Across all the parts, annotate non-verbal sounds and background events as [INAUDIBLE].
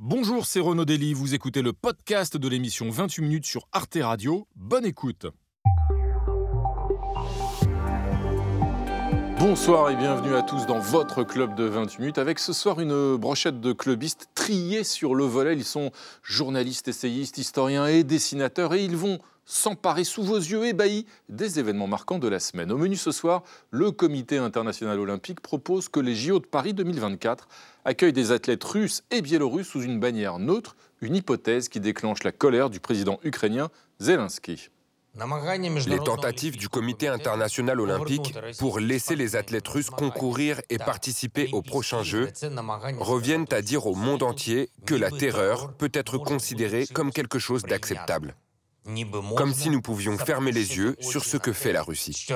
Bonjour, c'est Renaud Dely, vous écoutez le podcast de l'émission 28 minutes sur Arte Radio. Bonne écoute. Bonsoir et bienvenue à tous dans votre club de 28 minutes avec ce soir une brochette de clubistes triés sur le volet. Ils sont journalistes, essayistes, historiens et dessinateurs et ils vont s'emparer sous vos yeux ébahis des événements marquants de la semaine. Au menu ce soir, le Comité international olympique propose que les JO de Paris 2024 accueille des athlètes russes et biélorusses sous une bannière neutre, une hypothèse qui déclenche la colère du président ukrainien Zelensky. Les tentatives du Comité international olympique pour laisser les athlètes russes concourir et participer aux prochains Jeux reviennent à dire au monde entier que la terreur peut être considérée comme quelque chose d'acceptable. Comme si nous pouvions fermer les yeux sur ce que fait la Russie.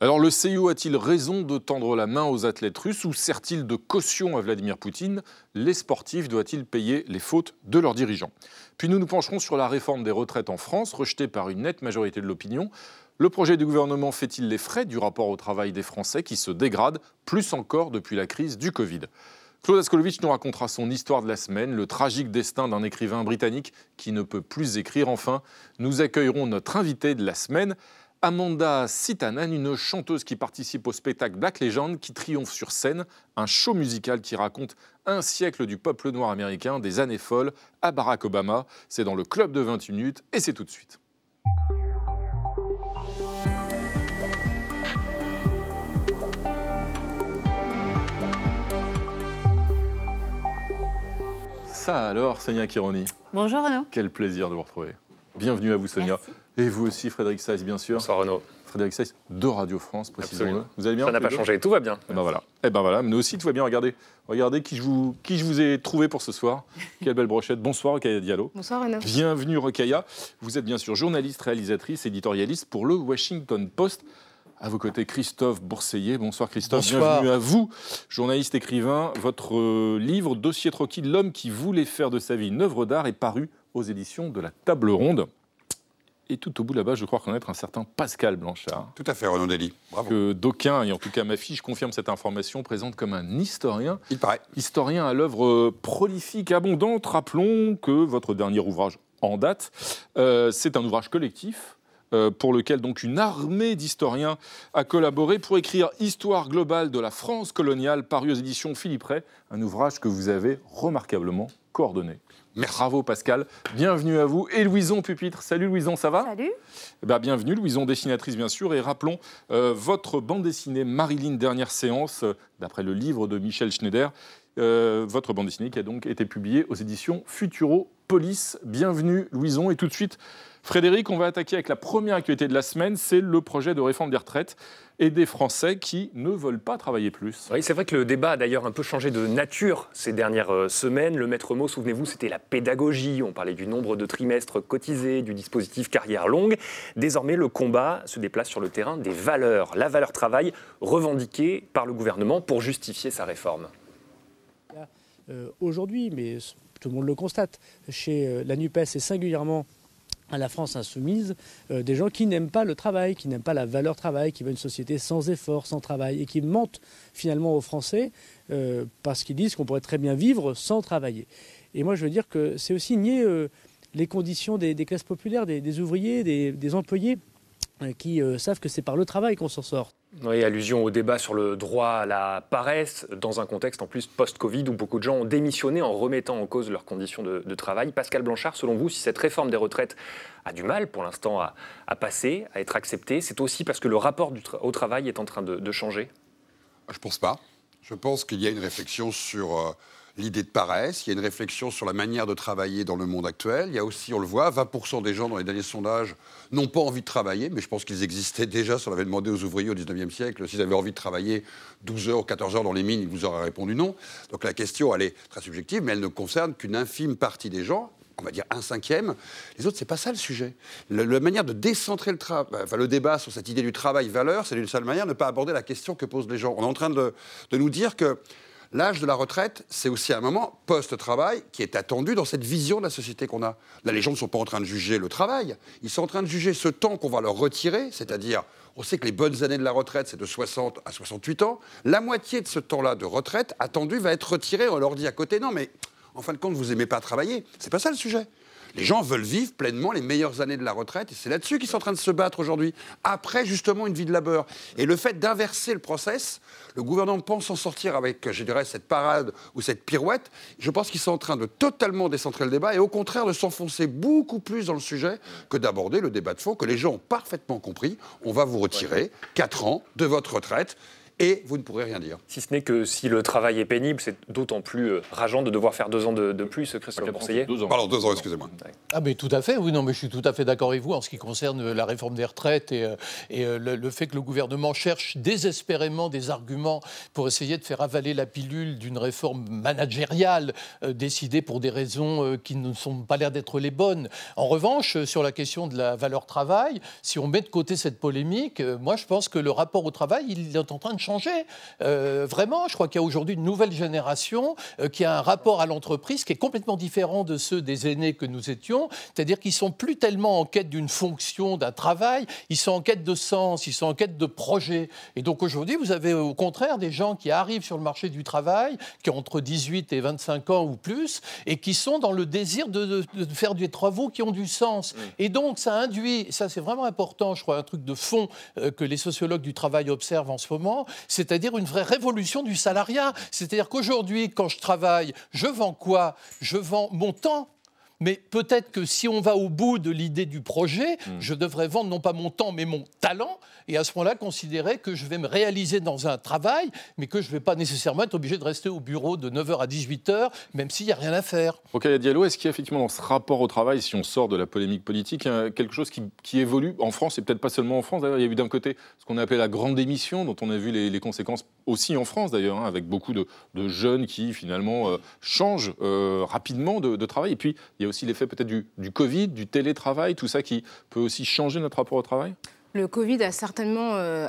Alors le CIO a-t-il raison de tendre la main aux athlètes russes ou sert-il de caution à Vladimir Poutine? Les sportifs doivent-ils payer les fautes de leurs dirigeants? Puis nous nous pencherons sur la réforme des retraites en France, rejetée par une nette majorité de l'opinion. Le projet du gouvernement fait-il les frais du rapport au travail des Français qui se dégrade, plus encore depuis la crise du Covid? Claude Askolovitch nous racontera son histoire de la semaine, le tragique destin d'un écrivain britannique qui ne peut plus écrire. Enfin, nous accueillerons notre invité de la semaine, Amanda Sitanan, une chanteuse qui participe au spectacle Black Legend, qui triomphe sur scène, un show musical qui raconte un siècle du peuple noir américain, des années folles à Barack Obama. C'est dans le club de 20 minutes et c'est tout de suite. Ça alors, Sonia Kironi. Bonjour Renaud. Quel plaisir de vous retrouver. Bienvenue à vous Sonia. Et vous aussi, Frédéric Saïs, bien sûr. Bonsoir Renaud. Frédéric Saïs de Radio France, précisément. Vous allez bien Ça n'a pas changé, tout va bien. Et ben voilà. Et ben voilà, nous aussi tout va bien. Regardez, regardez qui je vous, qui je vous ai trouvé pour ce soir. [LAUGHS] Quelle belle brochette. Bonsoir Rokhaya Diallo. Bonsoir Renaud. Bienvenue Rokhaya. Vous êtes bien sûr journaliste, réalisatrice, éditorialiste pour le Washington Post. À vos côtés, Christophe Bourseillet. Bonsoir Christophe, Bonsoir. bienvenue à vous. Journaliste écrivain, votre euh, livre Dossier troquis de l'homme qui voulait faire de sa vie une œuvre d'art est paru aux éditions de la Table Ronde. Et tout au bout là-bas, je crois connaître un certain Pascal Blanchard, Tout à fait, Renaud Dely. Bravo. que d'aucuns, et en tout cas ma fiche confirme cette information, présente comme un historien. Il paraît. Historien à l'œuvre euh, prolifique, abondante. Rappelons que votre dernier ouvrage en date, euh, c'est un ouvrage collectif. Euh, pour lequel donc une armée d'historiens a collaboré pour écrire Histoire globale de la France coloniale, paru aux éditions Philippe Ray, un ouvrage que vous avez remarquablement coordonné. Merci. Bravo Pascal, bienvenue à vous. Et Louison Pupitre, salut Louison, ça va Salut. eh ben, bienvenue, Louison, dessinatrice bien sûr. Et rappelons euh, votre bande dessinée Marilyn Dernière Séance, euh, d'après le livre de Michel Schneider. Euh, votre bande dessinée qui a donc été publiée aux éditions Futuro Police. Bienvenue, Louison. Et tout de suite, Frédéric, on va attaquer avec la première actualité de la semaine. C'est le projet de réforme des retraites et des Français qui ne veulent pas travailler plus. Oui, c'est vrai que le débat a d'ailleurs un peu changé de nature ces dernières euh, semaines. Le maître mot, souvenez-vous, c'était la pédagogie. On parlait du nombre de trimestres cotisés, du dispositif carrière longue. Désormais, le combat se déplace sur le terrain des valeurs. La valeur travail revendiquée par le gouvernement pour justifier sa réforme. Euh, aujourd'hui, mais tout le monde le constate, chez euh, la NUPES et singulièrement à la France insoumise, euh, des gens qui n'aiment pas le travail, qui n'aiment pas la valeur travail, qui veulent une société sans effort, sans travail, et qui mentent finalement aux Français parce qu'ils disent qu'on pourrait très bien vivre sans travailler. Et moi, je veux dire que c'est aussi nier les conditions des, classes populaires, des, ouvriers, des, employés qui euh, savent que c'est par le travail qu'on s'en sort. Oui, allusion au débat sur le droit à la paresse, dans un contexte en plus post-Covid où beaucoup de gens ont démissionné en remettant en cause leurs conditions de, de travail. Pascal Blanchard, selon vous, si cette réforme des retraites a du mal pour l'instant à, à passer, à être acceptée, c'est aussi parce que le rapport du tra- au travail est en train de, de changer? Je pense pas. Je pense qu'il y a une réflexion sur euh, l'idée de paresse, il y a une réflexion sur la manière de travailler dans le monde actuel. Il y a aussi, on le voit, 20% des gens dans les derniers sondages n'ont pas envie de travailler, mais je pense qu'ils existaient déjà si on avait demandé aux ouvriers au 19e siècle s'ils avaient envie de travailler 12 heures ou 14 heures dans les mines, ils vous auraient répondu non. Donc la question, elle est très subjective, mais elle ne concerne qu'une infime partie des gens. On va dire un cinquième. Les autres, c'est pas ça le sujet. La manière de décentrer le enfin le débat sur cette idée du travail-valeur, c'est d'une seule manière ne pas aborder la question que posent les gens. On est en train de nous dire que L'âge de la retraite, c'est aussi un moment post-travail qui est attendu dans cette vision de la société qu'on a. Là, les gens ne sont pas en train de juger le travail, ils sont en train de juger ce temps qu'on va leur retirer, c'est-à-dire, on sait que les bonnes années de la retraite, c'est de 60 à 68 ans. La moitié de ce temps-là de retraite attendu va être retiré. On leur dit à côté, non, mais en fin de compte, vous n'aimez pas travailler. C'est pas ça le sujet. Les gens veulent vivre pleinement les meilleures années de la retraite et c'est là-dessus qu'ils sont en train de se battre aujourd'hui, après justement une vie de labeur. Et le fait d'inverser le process, le gouvernement pense s'en sortir avec, je dirais, cette parade ou cette pirouette. Je pense qu'ils sont en train de totalement décentrer le débat et au contraire de s'enfoncer beaucoup plus dans le sujet que d'aborder le débat de fond que les gens ont parfaitement compris. On va vous retirer 4 ans de votre retraite et vous ne pourrez rien dire. Si ce n'est que si le travail est pénible, c'est d'autant plus euh, rageant de devoir faire deux ans de, plus, Christophe Bourseiller Deux ans. Pardon, deux ans, excusez-moi. Ah mais tout à fait, oui, non, mais je suis tout à fait d'accord avec vous en ce qui concerne la réforme des retraites et, euh, et euh, le, fait que le gouvernement cherche désespérément des arguments pour essayer de faire avaler la pilule d'une réforme managériale décidée pour des raisons qui ne sont pas l'air d'être les bonnes. En revanche, sur la question de la valeur travail, si on met de côté cette polémique, moi je pense que le rapport au travail, il est en train de changé. Euh, vraiment, je crois qu'il y a aujourd'hui une nouvelle génération euh, qui a un rapport à l'entreprise qui est complètement différent de ceux des aînés que nous étions. C'est-à-dire qu'ils sont plus tellement en quête d'une fonction, d'un travail, ils sont en quête de sens, ils sont en quête de projet. Et donc aujourd'hui, vous avez au contraire des gens qui arrivent sur le marché du travail, qui ont entre 18 et 25 ans ou plus, et qui sont dans le désir de, faire des travaux qui ont du sens. Et donc ça induit, ça c'est vraiment important, je crois, un truc de fond euh, que les sociologues du travail observent en ce moment, c'est-à-dire une vraie révolution du salariat. C'est-à-dire qu'aujourd'hui, quand je travaille, je vends quoi? Je vends mon temps mais peut-être que si on va au bout de l'idée du projet, hmm. je devrais vendre non pas mon temps, mais mon talent, et à ce moment-là considérer que je vais me réaliser dans un travail, mais que je ne vais pas nécessairement être obligé de rester au bureau de 9h à 18h, même s'il n'y a rien à faire. Ok, Diallo, est-ce qu'il y a effectivement dans ce rapport au travail, si on sort de la polémique politique, quelque chose qui, évolue en France, et peut-être pas seulement en France d'ailleurs, il y a eu d'un côté ce qu'on a appelé la grande démission, dont on a vu les, conséquences aussi en France d'ailleurs, hein, avec beaucoup de, jeunes qui finalement euh, changent euh, rapidement de, de travail, et puis il y a aussi l'effet peut-être du, du Covid, du télétravail, tout ça qui peut aussi changer notre rapport au travail? Le Covid a certainement euh,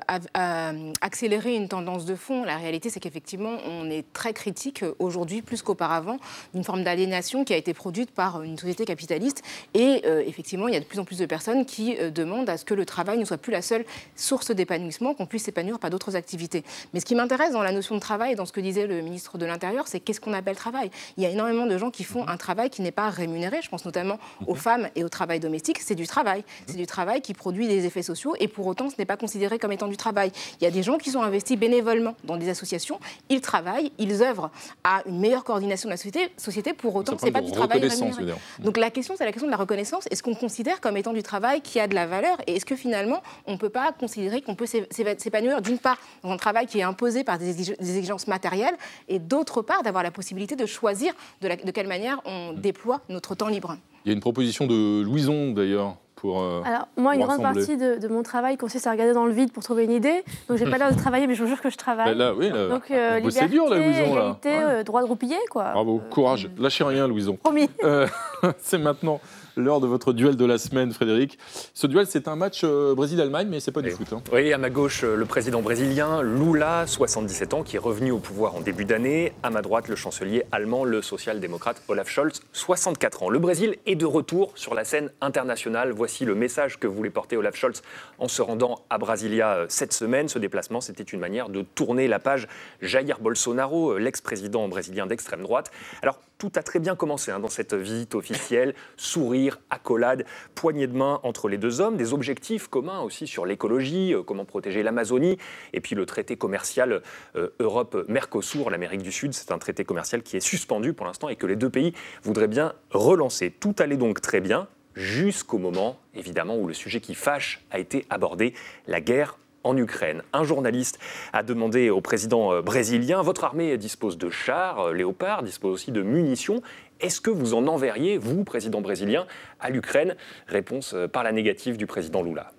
accéléré une tendance de fond. La réalité, c'est qu'effectivement, on est très critique euh, aujourd'hui, plus qu'auparavant, d'une forme d'aliénation qui a été produite par une société capitaliste. Et euh, effectivement, il y a de plus en plus de personnes qui demandent à ce que le travail ne soit plus la seule source d'épanouissement, qu'on puisse s'épanouir par d'autres activités. Mais ce qui m'intéresse dans la notion de travail, dans ce que disait le ministre de l'Intérieur, c'est qu'est-ce qu'on appelle travail? Il y a énormément de gens qui font un travail qui n'est pas rémunéré. Je pense notamment aux femmes et au travail domestique. C'est du travail. C'est du travail qui produit des effets sociaux et pour autant ce n'est pas considéré comme étant du travail. Il y a des gens qui sont investis bénévolement dans des associations, ils travaillent, ils œuvrent à une meilleure coordination de la société, société pour autant ce n'est pas du travail rémunéré. Donc la question c'est la question de la reconnaissance. Est-ce qu'on considère comme étant du travail qui a de la valeur et est-ce que finalement on ne peut pas considérer qu'on peut s'épanouir d'une part dans un travail qui est imposé par des exigences matérielles et d'autre part d'avoir la possibilité de choisir de, de quelle manière on déploie notre temps libre? Il y a une proposition de Louison d'ailleurs euh, Alors, moi, une grande partie de, mon travail consiste à regarder dans le vide pour trouver une idée. Donc, j'ai [LAUGHS] pas l'air de travailler, mais je vous jure que je travaille. là, oui, là, Donc, euh, liberté, dur, là, Louison. Égalité, euh, droit de roupiller, quoi. Bravo, courage. Lâchez rien, Louison. Promis. [LAUGHS] c'est maintenant l'heure de votre duel de la semaine, Frédéric. Ce duel, c'est un match euh, Brésil-Allemagne, mais c'est pas du foot. Hein. Oui, à ma gauche, euh, le président brésilien Lula, 77 ans, qui est revenu au pouvoir en début d'année. À ma droite, le chancelier allemand, le social-démocrate Olaf Scholz, 64 ans. Le Brésil est de retour sur la scène internationale. Voici le message que voulait porter Olaf Scholz en se rendant à Brasilia euh, cette semaine. Ce déplacement, c'était une manière de tourner la page Jair Bolsonaro, l'ex-président brésilien d'extrême droite. Alors, tout a très bien commencé hein, dans cette visite officielle. Sourire, accolade, poignée de main entre les deux hommes, des objectifs communs aussi sur l'écologie, euh, comment protéger l'Amazonie, et puis le traité commercial euh, Europe-Mercosur, l'Amérique du Sud, c'est un traité commercial qui est suspendu pour l'instant et que les deux pays voudraient bien relancer. Tout allait donc très bien jusqu'au moment, évidemment, où le sujet qui fâche a été abordé, la guerre en Ukraine. Un journaliste a demandé au président euh, brésilien, votre armée dispose de chars, euh, léopards, dispose aussi de munitions. Est-ce que vous en enverriez, vous, président brésilien, à l'Ukraine? Réponse euh, par la négative du président Lula.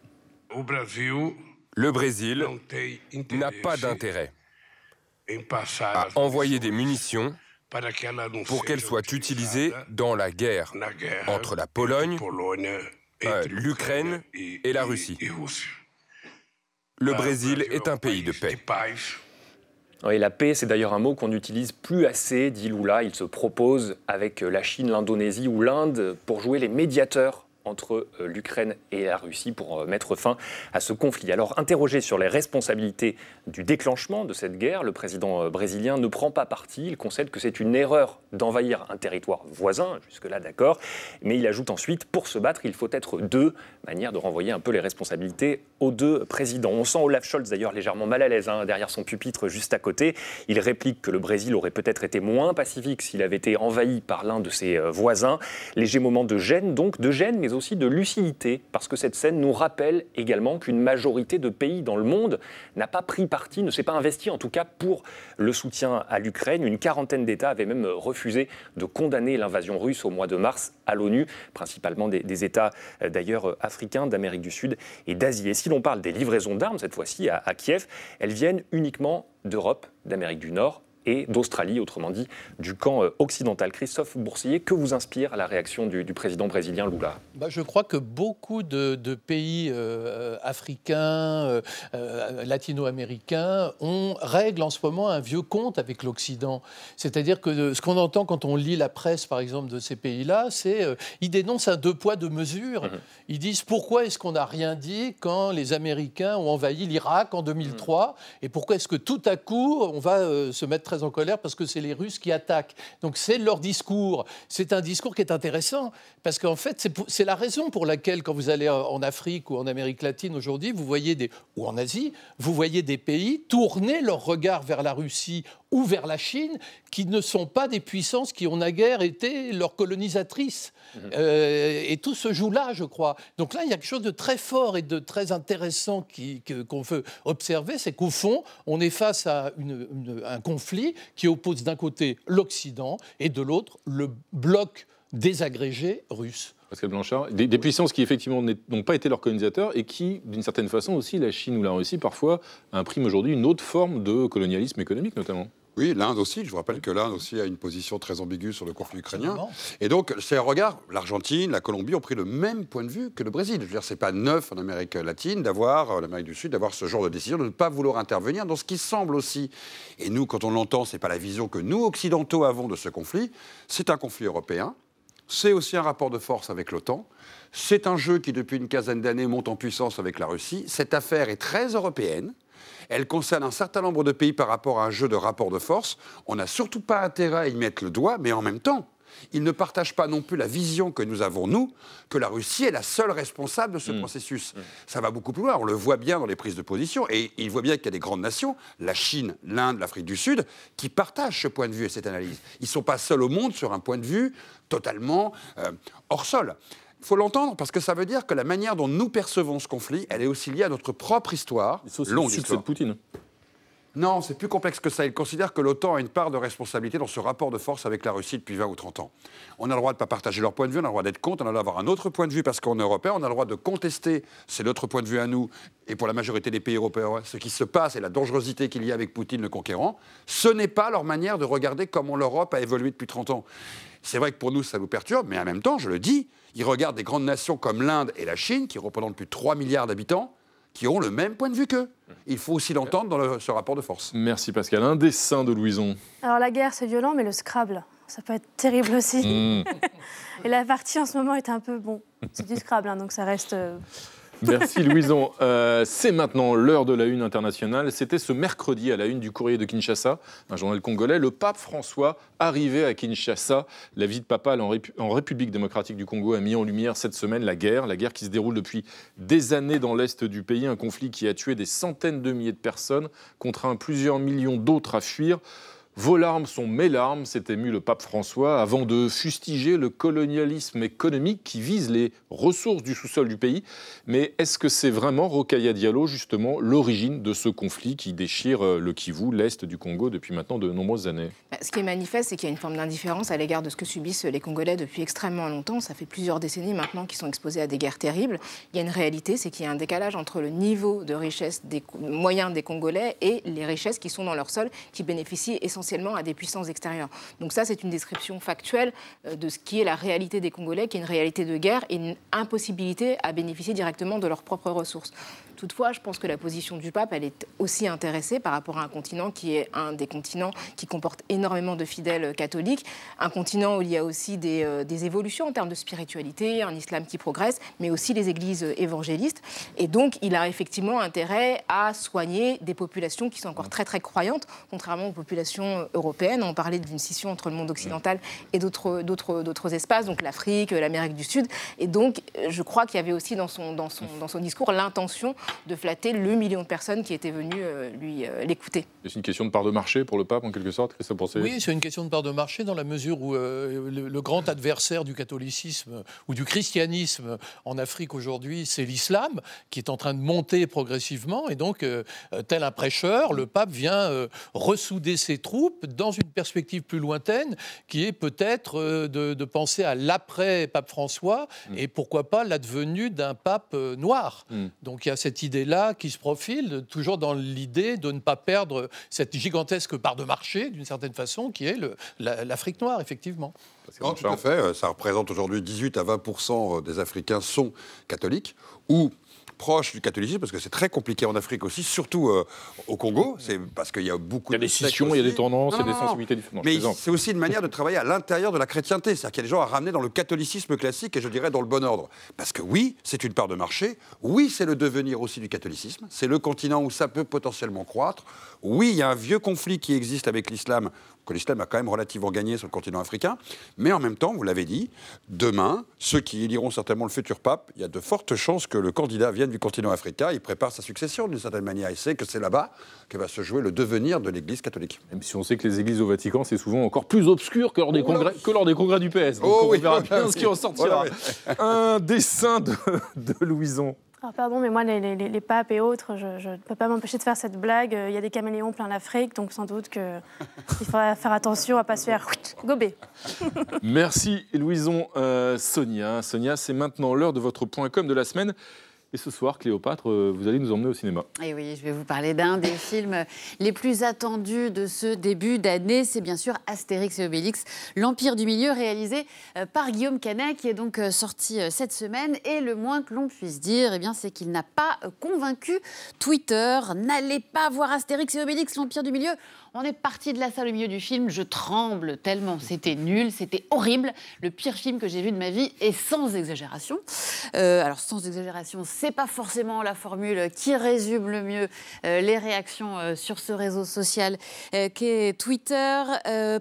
Le Brésil n'a pas d'intérêt à envoyer des munitions pour qu'elles soient utilisées dans la guerre entre la Pologne, l'Ukraine et la Russie le Brésil est un pays de paix. Oui, la paix, c'est d'ailleurs un mot qu'on n'utilise plus assez, dit Lula. Il se propose avec la Chine, l'Indonésie ou l'Inde pour jouer les médiateurs entre euh, l'Ukraine et la Russie pour euh, mettre fin à ce conflit. Alors, interrogé sur les responsabilités du déclenchement de cette guerre, le président euh, brésilien ne prend pas parti. Il concède que c'est une erreur d'envahir un territoire voisin, jusque-là d'accord, mais il ajoute ensuite, pour se battre, il faut être deux, manière de renvoyer un peu les responsabilités aux deux présidents. On sent Olaf Scholz d'ailleurs légèrement mal à l'aise hein, derrière son pupitre juste à côté. Il réplique que le Brésil aurait peut-être été moins pacifique s'il avait été envahi par l'un de ses voisins. Léger moment de gêne donc, de gêne, mais aussi de lucidité, parce que cette scène nous rappelle également qu'une majorité de pays dans le monde n'a pas pris parti, ne s'est pas investi en tout cas pour le soutien à l'Ukraine. Une quarantaine d'États avaient même refusé de condamner l'invasion russe au mois de mars à l'ONU, principalement des, États euh, d'ailleurs euh, africains, d'Amérique du Sud et d'Asie. Et si l'on parle des livraisons d'armes, cette fois-ci à Kiev, elles viennent uniquement d'Europe, d'Amérique du Nord et d'Australie, autrement dit du camp euh, occidental. Christophe Boursier, que vous inspire la réaction du, président brésilien Lula? Bah, Je crois que beaucoup de, pays euh, africains, euh, latino-américains, ont, règlent en ce moment un vieux compte avec l'Occident. C'est-à-dire que ce qu'on entend quand on lit la presse, par exemple, de ces pays-là, c'est ils dénoncent un deux poids, deux mesures. Mhm. Ils disent pourquoi est-ce qu'on n'a rien dit quand les Américains ont envahi l'Irak en 2003 mhm. et pourquoi est-ce que tout à coup on va se mettre très en colère parce que c'est les Russes qui attaquent. Donc c'est leur discours. C'est un discours qui est intéressant parce qu'en fait, c'est la raison pour laquelle, quand vous allez en Afrique ou en Amérique latine aujourd'hui, vous voyez des, ou en Asie, vous voyez des pays tourner leur regard vers la Russie ou vers la Chine, qui ne sont pas des puissances qui ont naguère été leurs colonisatrices. Mhm. Euh, et tout se joue là, je crois. Donc là, il y a quelque chose de très fort et de très intéressant qu'on veut observer, c'est qu'au fond, on est face à un conflit qui oppose d'un côté l'Occident et de l'autre le bloc désagrégé russe. Pascal Blanchard, des, puissances qui effectivement n'ont pas été leurs colonisateurs et qui, d'une certaine façon aussi, la Chine ou la Russie, parfois, impriment aujourd'hui une autre forme de colonialisme économique notamment. Oui, l'Inde aussi. Je vous rappelle que l'Inde aussi a une position très ambiguë sur le conflit ukrainien. Et donc, c'est un regard. L'Argentine, la Colombie ont pris le même point de vue que le Brésil. Je veux dire, c'est pas neuf en Amérique latine d'avoir, en Amérique du Sud, d'avoir ce genre de décision, de ne pas vouloir intervenir dans ce qui semble aussi. Et nous, quand on l'entend, c'est pas la vision que nous occidentaux avons de ce conflit. C'est un conflit européen. C'est aussi un rapport de force avec l'OTAN. C'est un jeu qui, depuis une quinzaine d'années, monte en puissance avec la Russie. Cette affaire est très européenne. Elle concerne un certain nombre de pays par rapport à un jeu de rapport de force. On n'a surtout pas intérêt à y mettre le doigt, mais en même temps, ils ne partagent pas non plus la vision que nous avons, nous, que la Russie est la seule responsable de ce mm. processus. Mm. Ça va beaucoup plus loin, on le voit bien dans les prises de position, et ils voient bien qu'il y a des grandes nations, la Chine, l'Inde, l'Afrique du Sud, qui partagent ce point de vue et cette analyse. Ils ne sont pas seuls au monde sur un point de vue totalement euh, hors sol. Il faut l'entendre parce que ça veut dire que la manière dont nous percevons ce conflit, elle est aussi liée à notre propre histoire, longue histoire. de Poutine. Non, c'est plus complexe que ça. Il considère que l'OTAN a une part de responsabilité dans ce rapport de force avec la Russie depuis 20 ou 30 ans. On a le droit de ne pas partager leur point de vue, on a le droit d'être contre, on a le droit d'avoir un autre point de vue parce qu'on est européen, on a le droit de contester, c'est notre point de vue à nous, et pour la majorité des pays européens, ce qui se passe et la dangerosité qu'il y a avec Poutine le conquérant. Ce n'est pas leur manière de regarder comment l'Europe a évolué depuis 30 ans. C'est vrai que pour nous, ça nous perturbe, mais en même temps, je le dis, ils regardent des grandes nations comme l'Inde et la Chine, qui représentent plus de 3 milliards d'habitants, qui ont le même point de vue qu'eux. Il faut aussi l'entendre dans ce rapport de force. Merci Pascal. Un dessin de Louison. Alors la guerre, c'est violent, mais le Scrabble, ça peut être terrible aussi. Hmm. [LAUGHS] et la partie en ce moment est un peu bon. C'est du Scrabble, hein, donc ça reste. Euh, Merci [LAUGHS] Louison. Euh, c'est maintenant l'heure de la une internationale. C'était ce mercredi à la une du courrier de Kinshasa, un journal congolais. Le pape François arrivait à Kinshasa. La visite papale en, en, République démocratique du Congo a mis en lumière cette semaine la guerre. La guerre qui se déroule depuis des années dans l'est du pays. Un conflit qui a tué des centaines de milliers de personnes, contraint plusieurs millions d'autres à fuir. Vos larmes sont mes larmes, s'est ému le pape François avant de fustiger le colonialisme économique qui vise les ressources du sous-sol du pays. Mais est-ce que c'est vraiment Rokhaya Diallo, justement, l'origine de ce conflit qui déchire euh, le Kivu, l'est du Congo, depuis maintenant de nombreuses années? Bah, Ce qui est manifeste, c'est qu'il y a une forme d'indifférence à l'égard de ce que subissent les Congolais depuis extrêmement longtemps. Ça fait plusieurs décennies maintenant qu'ils sont exposés à des guerres terribles. Il y a une réalité, c'est qu'il y a un décalage entre le niveau de richesse des moyens des Congolais et les richesses qui sont dans leur sol, qui bénéficient essentiellement potentiellement à des puissances extérieures. Donc ça, c'est une description factuelle de ce qui est la réalité des Congolais, qui est une réalité de guerre et une impossibilité à bénéficier directement de leurs propres ressources. Toutefois, je pense que la position du pape, elle est aussi intéressée par rapport à un continent qui est un des continents qui comporte énormément de fidèles catholiques, un continent où il y a aussi des, euh, des évolutions en termes de spiritualité, un islam qui progresse, mais aussi les églises évangélistes. Et donc, il a effectivement intérêt à soigner des populations qui sont encore très très croyantes, contrairement aux populations européennes. On parlait d'une scission entre le monde occidental et d'autres espaces, donc l'Afrique, l'Amérique du Sud. Et donc, je crois qu'il y avait aussi dans son, dans son, dans son discours l'intention de flatter le million de personnes qui étaient venues euh, lui euh, l'écouter. C'est une question de part de marché pour le pape, en quelque sorte, ça pensait Oui, c'est une question de part de marché dans la mesure où euh, le, grand adversaire du catholicisme ou du christianisme en Afrique aujourd'hui, c'est l'islam, qui est en train de monter progressivement. Et donc, tel un prêcheur, le pape vient ressouder ses troupes dans une perspective plus lointaine, qui est peut-être de, penser à l'après-pape François mm. et pourquoi pas l'advenue d'un pape noir. Mm. Donc il y a cette idée-là qui se profile, toujours dans l'idée de ne pas perdre cette gigantesque part de marché, d'une certaine façon, qui est l'Afrique noire, effectivement. tout à fait. Euh, ça représente aujourd'hui 18 à 20 euh, des Africains sont catholiques ou proche du catholicisme, parce que c'est très compliqué en Afrique aussi, surtout euh, au Congo. C'est parce qu'il y a beaucoup. Il y a des scissions, il y a des tendances, il y a des sensibilités différentes. Mais c'est aussi une manière de travailler à l'intérieur de la chrétienté, c'est-à-dire qu'il y a des gens à ramener dans le catholicisme classique et je dirais dans le bon ordre. Parce que oui, c'est une part de marché. Oui, c'est le devenir aussi du catholicisme. C'est le continent où ça peut potentiellement croître. Oui, il y a un vieux conflit qui existe avec l'islam que l'islam a quand même relativement gagné sur le continent africain. Mais en même temps, vous l'avez dit, demain, ceux qui éliront certainement le futur pape, il y a de fortes chances que le candidat vienne du continent africain. Il prépare sa succession d'une certaine manière. Il sait que c'est là-bas que va se jouer le devenir de l'Église catholique. Même si on sait que les églises au Vatican, c'est souvent encore plus obscur que lors des, congrès, que lors des congrès du PS. Donc oh on verra bien ce qui en sortira. Un dessin de, de Louison. Ah, pardon, mais moi, les, papes et autres, je ne peux pas m'empêcher de faire cette blague. Il y a des caméléons plein l'Afrique, donc sans doute qu'il faudra faire attention à ne pas se faire gober. Merci, Louison. Euh, Sonia, Sonia c'est maintenant l'heure de votre point com de la semaine. Et ce soir, Cléopâtre, euh, vous allez nous emmener au cinéma. Et oui, je vais vous parler d'un des [LAUGHS] films les plus attendus de ce début d'année. C'est bien sûr Astérix et Obélix, l'Empire du Milieu, réalisé euh, par Guillaume Canet, qui est donc euh, sorti cette semaine. Et le moins que l'on puisse dire, eh c'est qu'il n'a pas convaincu Twitter. N'allez pas voir Astérix et Obélix, l'Empire du Milieu. On est parti de la salle au milieu du film, je tremble tellement, c'était nul, c'était horrible, le pire film que j'ai vu de ma vie et sans exagération. Euh, alors sans exagération, c'est pas forcément la formule qui résume le mieux euh, les réactions euh, sur ce réseau social qu'est Twitter.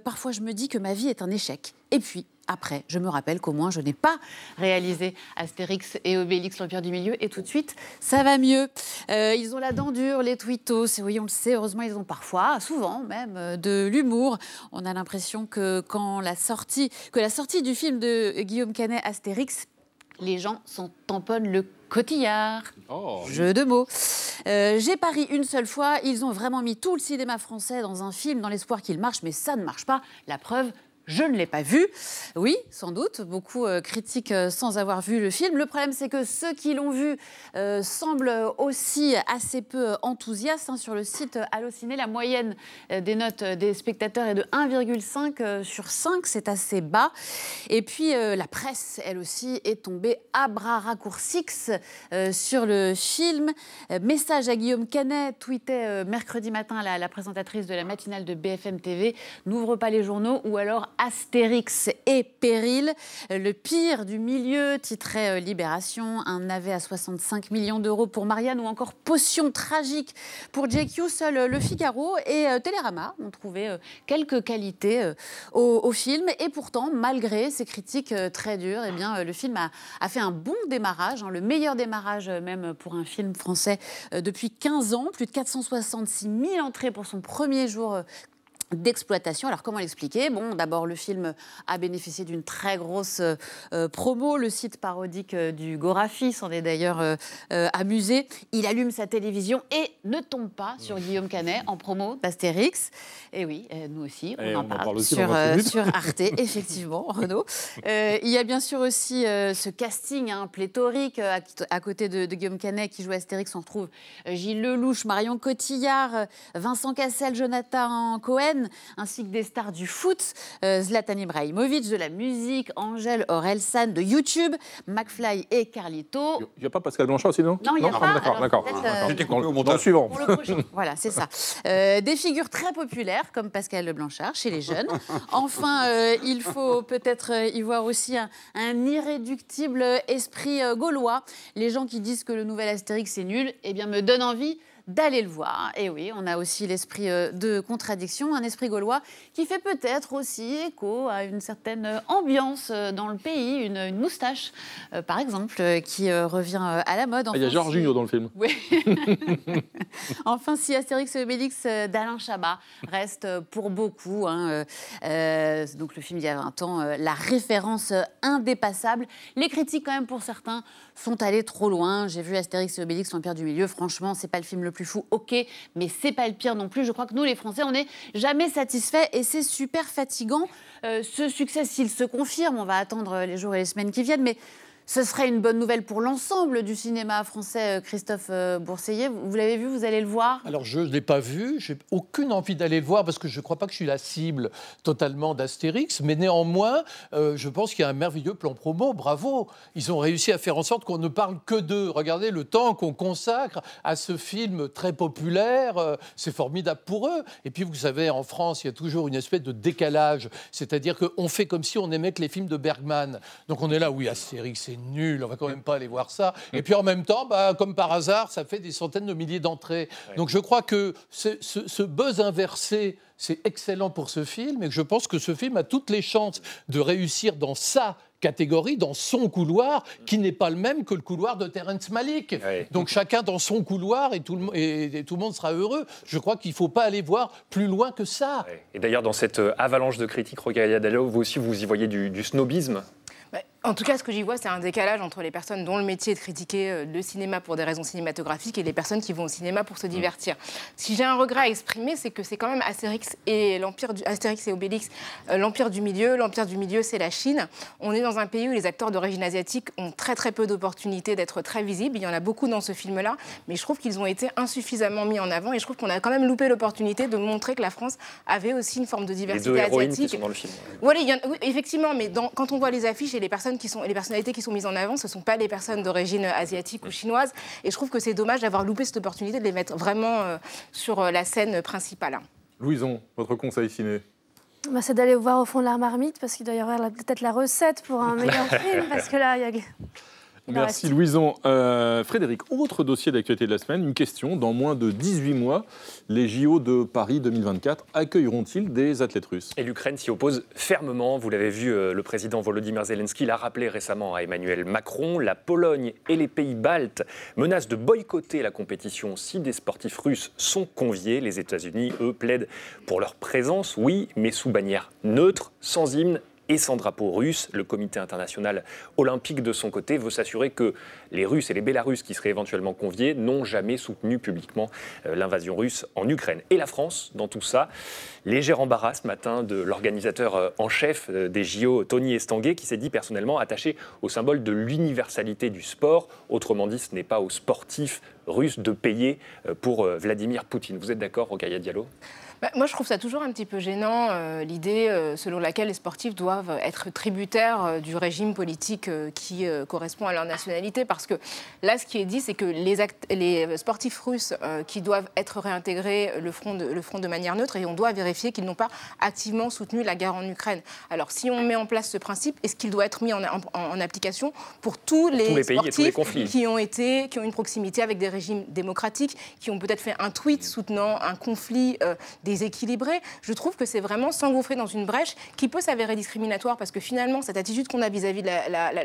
parfois je me dis que ma vie est un échec. Et puis, après. Je me rappelle qu'au moins je n'ai pas réalisé Astérix et Obélix, l'Empire du Milieu, et tout de suite, ça va mieux. Euh, ils ont la dent dure, les tweetos, oui, on le sait, heureusement, ils ont parfois, souvent même, euh, de l'humour. On a l'impression que quand la sortie, que la sortie du film de Guillaume Canet, Astérix, les gens s'en tamponnent le cotillard. Oh. Jeu de mots. Euh, j'ai pari une seule fois, ils ont vraiment mis tout le cinéma français dans un film dans l'espoir qu'il marche, mais ça ne marche pas. La preuve, je ne l'ai pas vu. Oui, sans doute, beaucoup euh, critiquent euh, sans avoir vu le film. Le problème, c'est que ceux qui l'ont vu euh, semblent aussi assez peu enthousiastes. Hein. Sur le site Allociné, la moyenne des notes des spectateurs est de 1,5 sur 5, c'est assez bas. Et puis, la presse, elle aussi, est tombée à bras raccourcis sur le film. message à Guillaume Canet, tweetait mercredi matin la, la présentatrice de la matinale de BFM TV, n'ouvre pas les journaux ou alors Astérix et Péril. Le pire du milieu, titrait euh, Libération, un navet à 65 millions d'euros pour Marianne ou encore Potion tragique pour Jake Seul euh, Le Figaro et euh, Télérama ont trouvé quelques qualités au, film. Et pourtant, malgré ces critiques très dures, eh bien, le film a, fait un bon démarrage, hein, le meilleur démarrage même pour un film français depuis 15 ans. Plus de 466 000 entrées pour son premier jour d'exploitation. Alors comment l'expliquer? Bon, d'abord le film a bénéficié d'une très grosse euh, promo. Le site parodique euh, du Gorafi s'en est d'ailleurs euh, amusé. Il allume sa télévision et ne tombe pas sur Guillaume Canet en promo d'Astérix. Et oui, nous aussi, on, en, parle, sur, sur, [LAUGHS] Arte, effectivement, Renaud. il y a bien sûr aussi ce casting hein, pléthorique à, côté de, Guillaume Canet qui joue Astérix. On retrouve Gilles Lelouch, Marion Cotillard, Vincent Cassel, Jonathan Cohen. Scène, ainsi que des stars du foot, euh, Zlatan Ibrahimovic, de la musique, Angèle Orelsan de YouTube, McFly et Carlito. Il n'y a pas Pascal Blanchard aussi, non Non, il n'y a Ah, pas. D'accord, Alors, d'accord. peut-être, d'accord. euh, J'étais coupé au montage. suivant. Pour le prochain. [LAUGHS] voilà, c'est ça. Euh, des figures très populaires comme Pascal Blanchard chez les jeunes. Enfin, euh, il faut peut-être y voir aussi un, un irréductible esprit euh, gaulois. Les gens qui disent que le nouvel Astérix est nul, eh bien, me donnent envie d'aller le voir. Et oui, on a aussi l'esprit euh, de contradiction, un esprit gaulois qui fait peut-être aussi écho à une certaine euh, ambiance euh, dans le pays, une, une moustache, euh, par exemple, qui euh, revient à la mode. Ah, Il y a Jorginho si- dans le film. oui. [LAUGHS] enfin, si Astérix et Obélix d'Alain Chabat reste pour beaucoup, hein, euh, donc le film il y a 20 ans, la référence indépassable. Les critiques, quand même, pour certains, sont allés trop loin. J'ai vu Astérix et Obélix, l'Empire du Milieu. Franchement, c'est pas le film le plus fou, ok, mais c'est pas le pire non plus. Je crois que nous, les Français, on n'est jamais satisfaits et c'est super fatigant. Euh, ce succès, s'il se confirme, on va attendre les jours et les semaines qui viennent, mais ce serait une bonne nouvelle pour l'ensemble du cinéma français, euh, Christophe euh, Bourseillet. Vous, l'avez vu, vous allez le voir? Alors, je ne l'ai pas vu, j'ai aucune envie d'aller le voir parce que je ne crois pas que je suis la cible totalement d'Astérix, mais néanmoins, euh, je pense qu'il y a un merveilleux plan promo, bravo. Ils ont réussi à faire en sorte qu'on ne parle que d'eux. Regardez le temps qu'on consacre à ce film très populaire, c'est formidable pour eux. Et puis, vous savez, en France, il y a toujours une espèce de décalage, c'est-à-dire qu'on fait comme si on aimait que les films de Bergman. Donc, on est là, oui, Astérix, c'est nul, on va quand même pas aller voir ça. Et puis, en même temps, bah, comme par hasard, ça fait des centaines de milliers d'entrées. Donc je crois que ce, ce- ce buzz inversé, c'est excellent pour ce film et que je pense que ce film a toutes les chances de réussir dans sa catégorie, dans son couloir, qui n'est pas le même que le couloir de Terrence Malick. Ouais. Donc chacun dans son couloir et tout le, mo- et, et tout le monde sera heureux. Je crois qu'il ne faut pas aller voir plus loin que ça. Ouais. Et d'ailleurs, dans cette euh, avalanche de critiques, Rogaria Dallo, vous aussi, vous y voyez du, du snobisme En tout cas, ce que j'y vois, c'est un décalage entre les personnes dont le métier est de critiquer euh, le cinéma pour des raisons cinématographiques et les personnes qui vont au cinéma pour se divertir. Si j'ai un regret à exprimer, c'est que c'est quand même Astérix et l'empire du Astérix et Obélix, euh, l'empire du milieu. L'empire du milieu, c'est la Chine. On est dans un pays où les acteurs d'origine asiatique ont très très peu d'opportunités d'être très visibles. Il y en a beaucoup dans ce film-là, mais je trouve qu'ils ont été insuffisamment mis en avant et je trouve qu'on a quand même loupé l'opportunité de montrer que la France avait aussi une forme de Les diversité deux héroïnes asiatique. qui sont dans le film. Voilà, il y en a- oui, effectivement, mais dans- quand on voit les affiches et les personnes qui sont, les personnalités qui sont mises en avant, ce ne sont pas les personnes d'origine asiatique ou chinoise. Et je trouve que c'est dommage d'avoir loupé cette opportunité de les mettre vraiment euh, sur euh, la scène principale. Louison, votre conseil ciné? Bah, c'est d'aller voir au fond de la marmite parce qu'il doit y avoir peut-être la recette pour un meilleur [LAUGHS] film parce que là, il y a... Merci reste. Louison. Euh, Frédéric, autre dossier d'actualité de la semaine, une question. Dans moins de 18 mois, les JO de Paris 2024 accueilleront-ils des athlètes russes? Et l'Ukraine s'y oppose fermement. Vous l'avez vu, euh, le président Volodymyr Zelensky l'a rappelé récemment à Emmanuel Macron. La Pologne et les pays baltes menacent de boycotter la compétition si des sportifs russes sont conviés. Les États-Unis, eux, plaident pour leur présence, oui, mais sous bannière neutre, sans hymne et sans drapeau russe. Le comité international olympique, de son côté, veut s'assurer que les Russes et les Bélarusses qui seraient éventuellement conviés n'ont jamais soutenu publiquement euh, l'invasion russe en Ukraine. Et la France, dans tout ça, léger embarras ce matin de l'organisateur euh, en chef euh, des JO, Tony Estanguet, qui s'est dit personnellement attaché au symbole de l'universalité du sport. Autrement dit, ce n'est pas aux sportifs russes de payer pour Vladimir Poutine. Vous êtes d'accord, Rokhaya Diallo? Bah, moi, je trouve ça toujours un petit peu gênant, euh, l'idée euh, selon laquelle les sportifs doivent être tributaires euh, du régime politique qui correspond à leur nationalité. Parce que là, ce qui est dit, c'est que les, sportifs russes qui doivent être réintégrés le front, de, le front de manière neutre, et on doit vérifier qu'ils n'ont pas activement soutenu la guerre en Ukraine. Alors, si on met en place ce principe, est-ce qu'il doit être mis en, en- en application pour tous les, tous les pays et tous les sportifs qui ont été, qui ont une proximité avec des régimes démocratiques, qui ont peut-être fait un tweet soutenant un conflit euh, déséquilibré. Je trouve que c'est vraiment s'engouffrer dans une brèche qui peut s'avérer discriminatoire parce que finalement, cette attitude qu'on a vis-à-vis de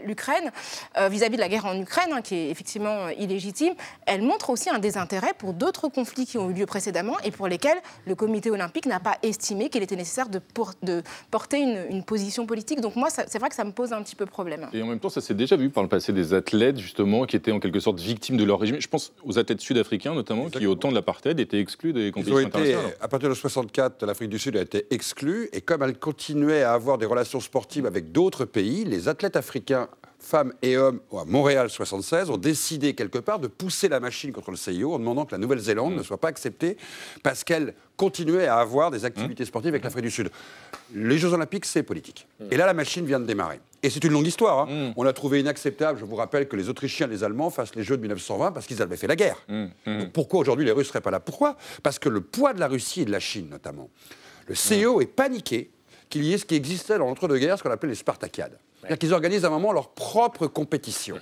l'Ukraine, euh, vis-à-vis de la guerre en Ukraine, hein, qui est effectivement euh, illégitime, elle montre aussi un désintérêt pour d'autres conflits qui ont eu lieu précédemment et pour lesquels le comité olympique n'a pas estimé qu'il était nécessaire de, pour- de porter une, une position politique. Donc moi, ça- c'est vrai que ça me pose un petit peu problème. Et en même temps, ça s'est déjà vu par le passé des athlètes, justement, qui étaient en quelque sorte victimes de leur régime. Je pense aux athlètes sud-africains, notamment, qui, au temps de l'apartheid, étaient exclus des compétitions été, internationales. à partir de JO 64, l'Afrique du Sud a été exclue, et comme elle continuait à avoir des relations sportives avec d'autres pays, les athlètes africains femmes et hommes à Montréal 76 ont décidé quelque part de pousser la machine contre le CIO en demandant que la Nouvelle-Zélande mm. ne soit pas acceptée parce qu'elle continuait à avoir des activités mm. sportives avec l'Afrique du Sud. Les Jeux Olympiques, c'est politique. Mm. Et là, la machine vient de démarrer. Et c'est une longue histoire. Hein. On a trouvé inacceptable, je vous rappelle, que les Autrichiens et les Allemands fassent les Jeux de 1920 parce qu'ils avaient fait la guerre. Donc pourquoi aujourd'hui les Russes ne seraient pas là? Pourquoi? Parce que le poids de la Russie et de la Chine, notamment, le CIO est paniqué qu'il y ait ce qui existait dans l'entre-deux-guerres, ce qu'on appelait les Spartakiades. C'est-à-dire qu'ils organisent à un moment leur propre compétition.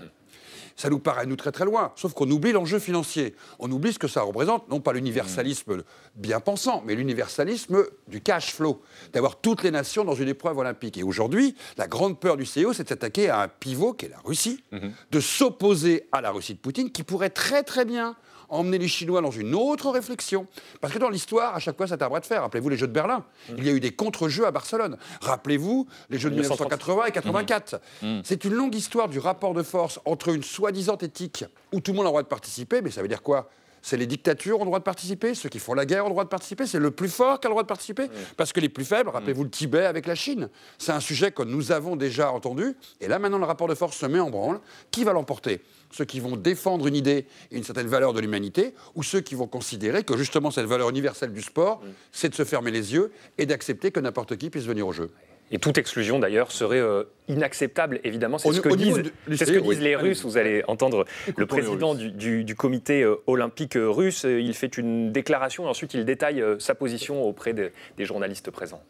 Ça nous paraît, nous, très très loin. Sauf qu'on oublie l'enjeu financier. On oublie ce que ça représente, non pas l'universalisme bien pensant, mais l'universalisme du cash flow, d'avoir toutes les nations dans une épreuve olympique. Et aujourd'hui, la grande peur du CEO, c'est de s'attaquer à un pivot qui est la Russie, mhm. de s'opposer à la Russie de Poutine, qui pourrait très très bien emmener les Chinois dans une autre réflexion. Parce que dans l'histoire, à chaque fois, c'est un bras de fer. Rappelez-vous les Jeux de Berlin. Mm. Il y a eu des contre-jeux à Barcelone. Rappelez-vous les Jeux de 1980 et 84. Mm. Mm. C'est une longue histoire du rapport de force entre une soi-disant éthique où tout le monde a le droit de participer, mais ça veut dire quoi? C'est les dictatures ont le droit de participer, ceux qui font la guerre ont le droit de participer, c'est le plus fort qui a le droit de participer, parce que les plus faibles, rappelez-vous le Tibet avec la Chine, c'est un sujet que nous avons déjà entendu, et là maintenant le rapport de force se met en branle. Qui va l'emporter? Ceux qui vont défendre une idée et une certaine valeur de l'humanité, ou ceux qui vont considérer que justement cette valeur universelle du sport, c'est de se fermer les yeux et d'accepter que n'importe qui puisse venir au jeu? Et toute exclusion, d'ailleurs, serait euh, inacceptable, évidemment. C'est ce que disent, ce que disent les Russes. Vous allez entendre le président du, comité euh, olympique euh, russe. Il fait une déclaration et ensuite il détaille sa position auprès des journalistes présents.